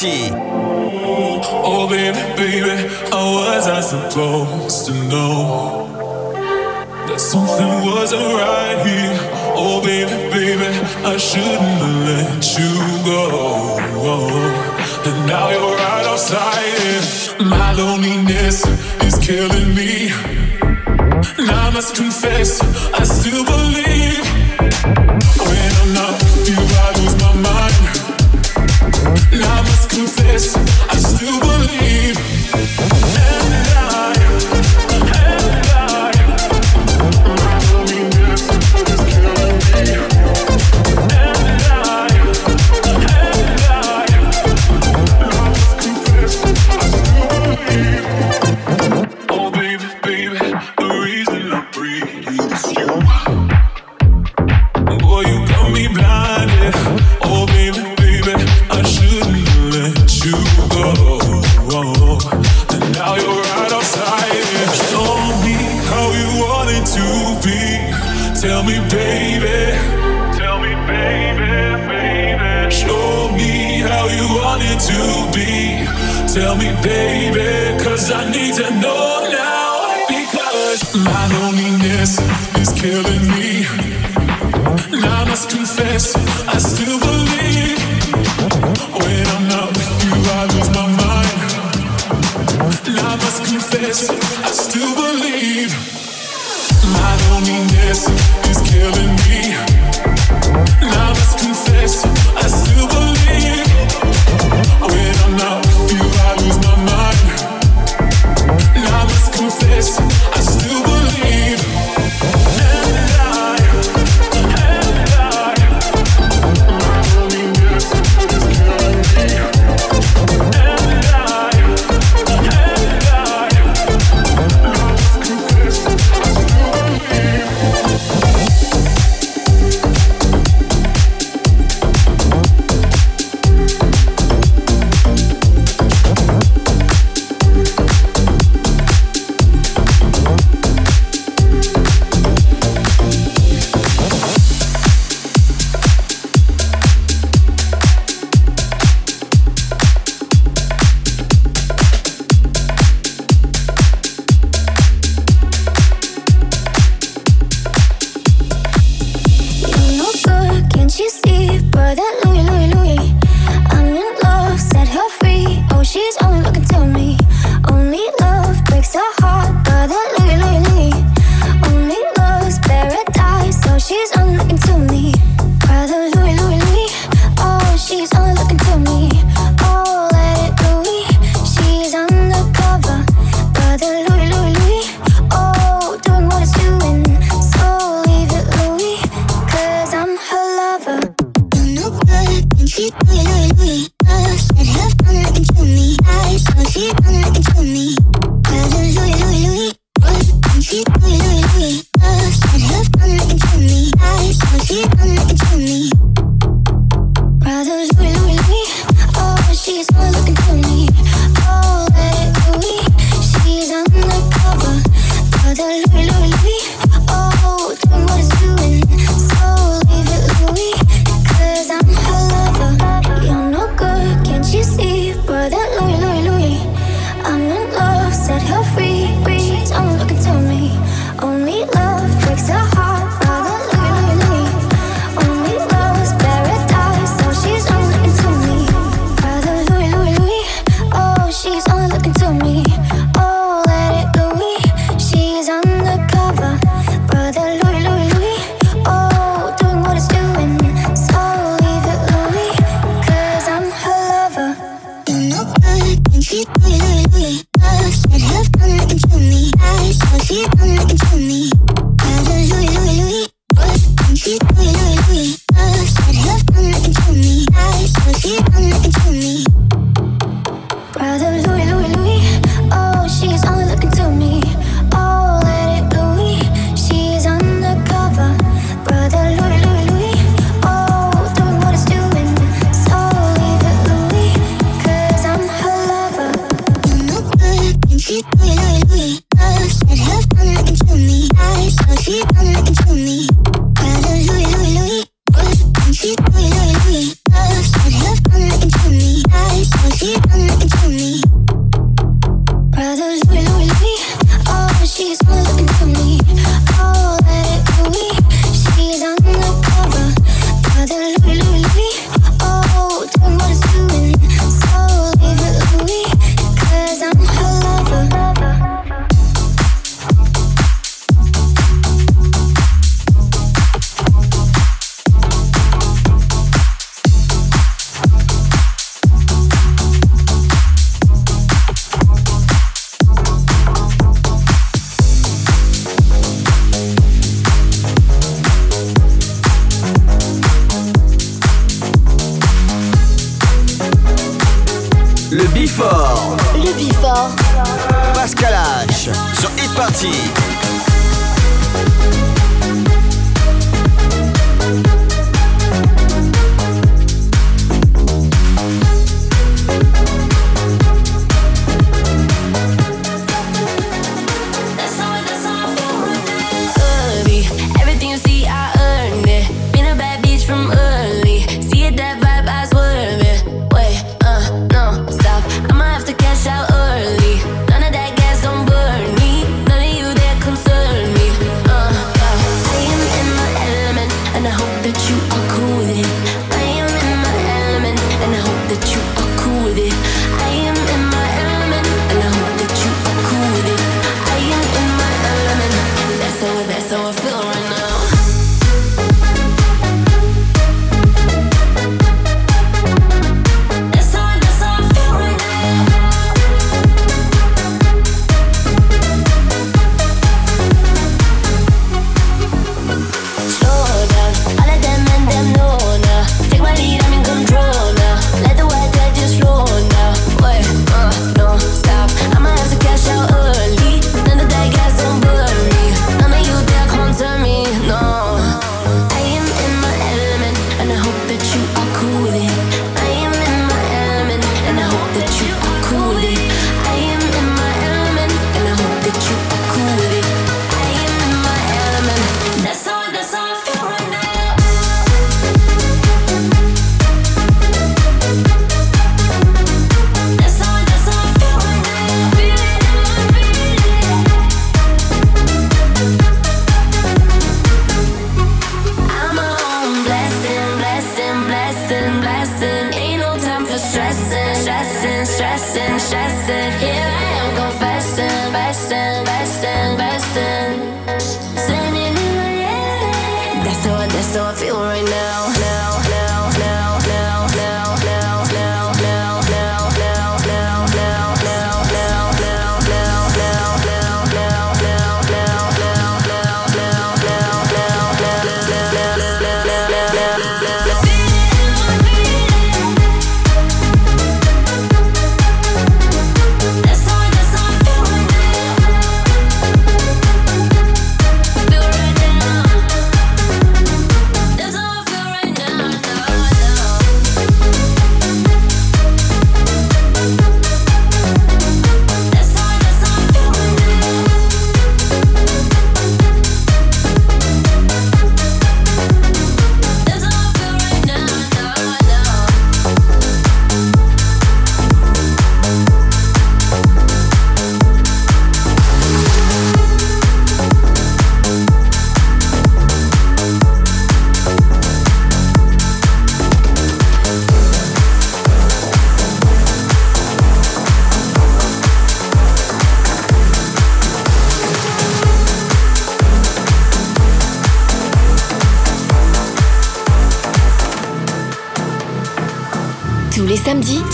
Party. Oh, baby, baby, how was I supposed to know that something wasn't right here? Oh, baby, baby, I shouldn't have let you go. And now you're right outside it. My loneliness is killing me. And I must confess, I still believe.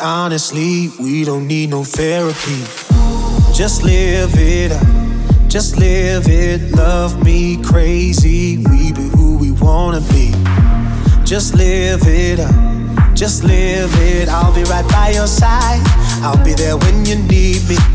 Honestly, we don't need no therapy. Just live it up just live it, love me crazy. We be who we wanna be. Just live it up, just live it. I'll be right by your side. I'll be there when you need me.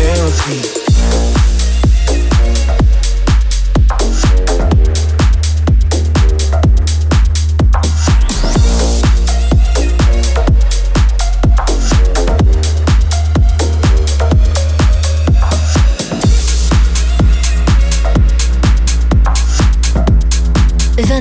therapy.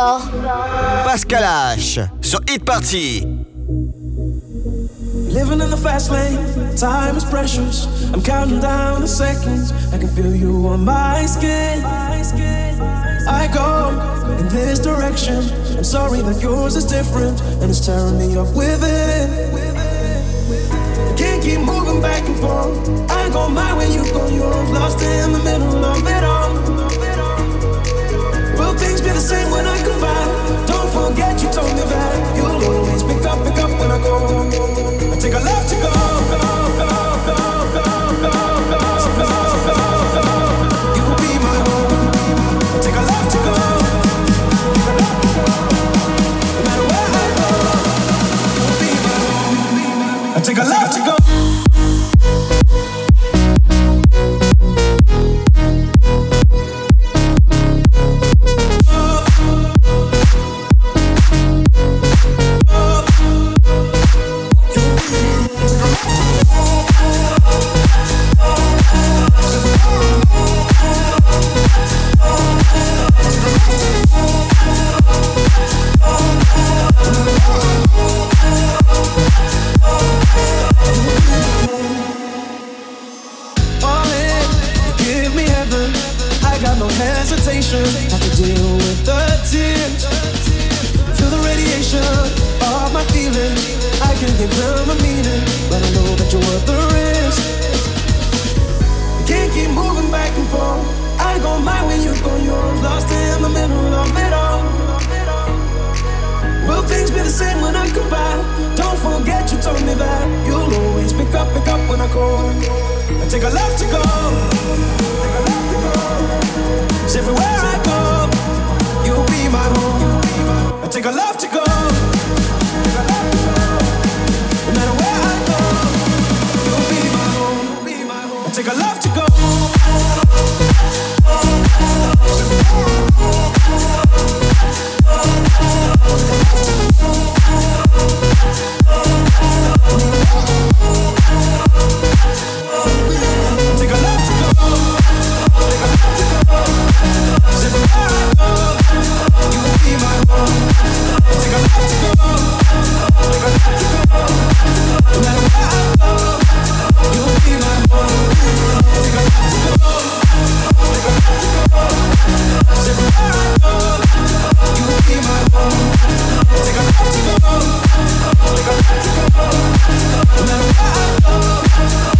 Pascal H sur Hit Party. Living in the fast lane, time is precious. I'm counting down the seconds. I can feel you on my skin. I go in this direction. I'm sorry that yours is different and it's tearing me up within. Can't keep moving back and forth. I go my way, you go yours. Lost in the middle of it all. You told me that you'll always pick up, pick up when I go. I take a left to go, go, go, go, go, go, go, go, go, You will be my home. I take a left to go. No matter where I go, you will be my home. I take a left go. hesitation. Have to deal with the tears. Feel the radiation of my feelings. I can give them a meaning, but I know that you're worth the risk. Can't keep moving back and forth. I go mine when you go yours. Lost in the middle of it all. Will things be the same when I come back? Don't forget you told me that you'll always pick up, pick up when I call. Take a love to go. Everywhere I go, you'll be my home. I take a love to go. No matter where I go, you'll be my home. I take to go. Take a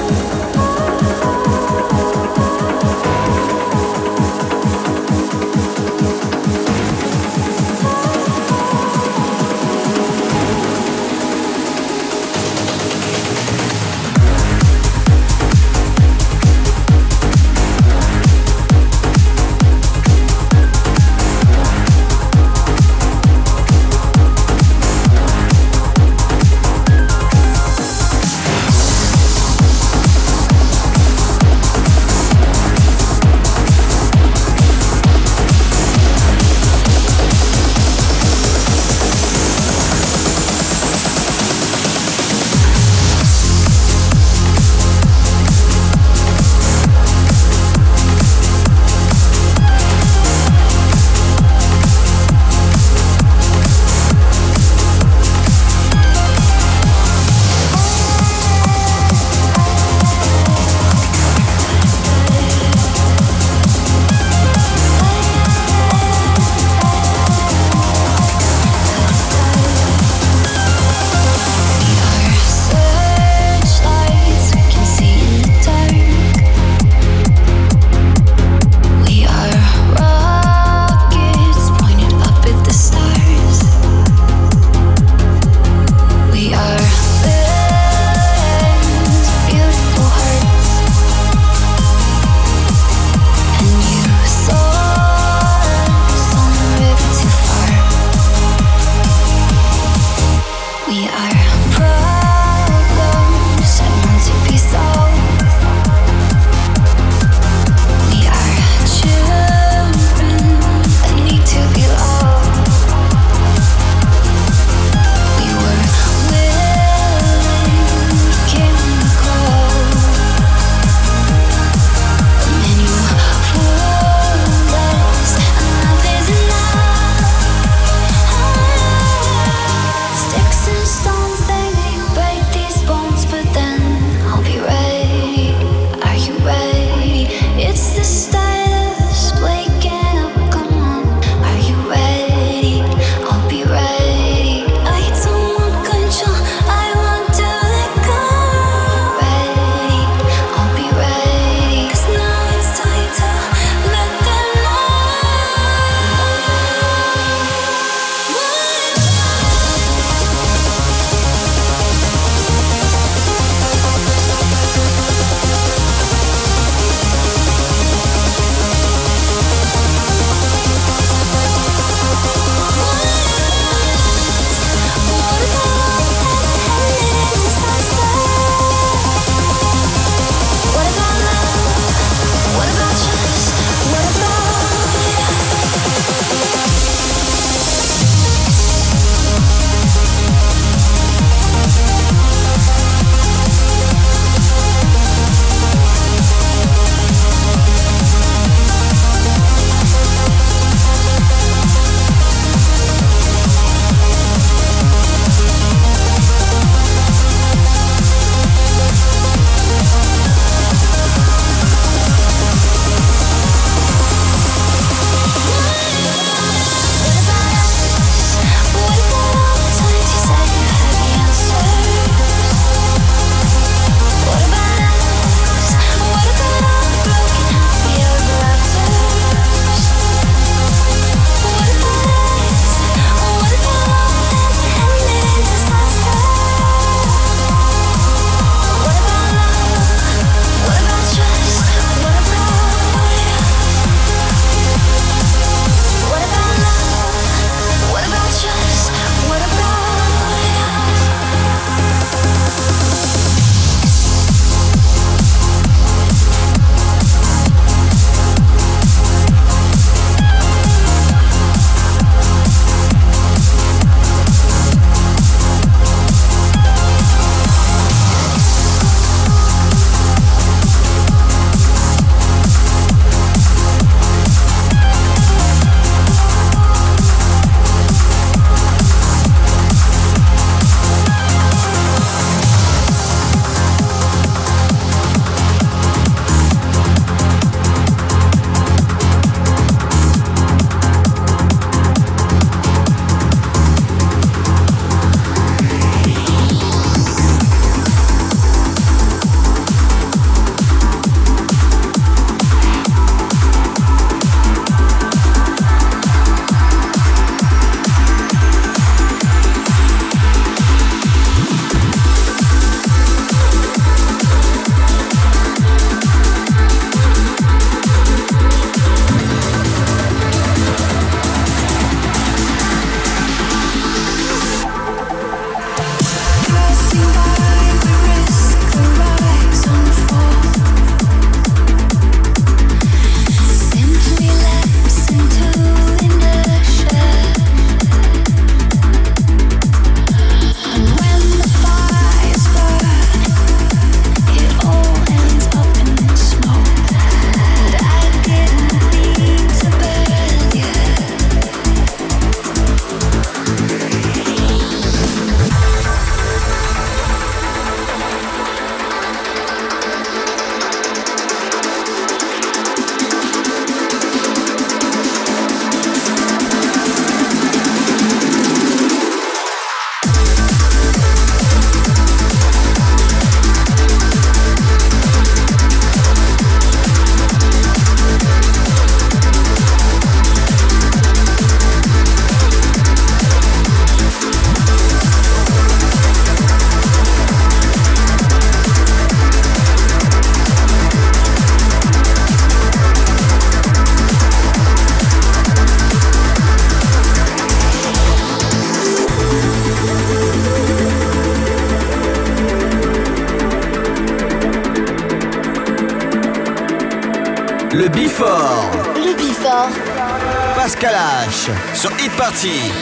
Party.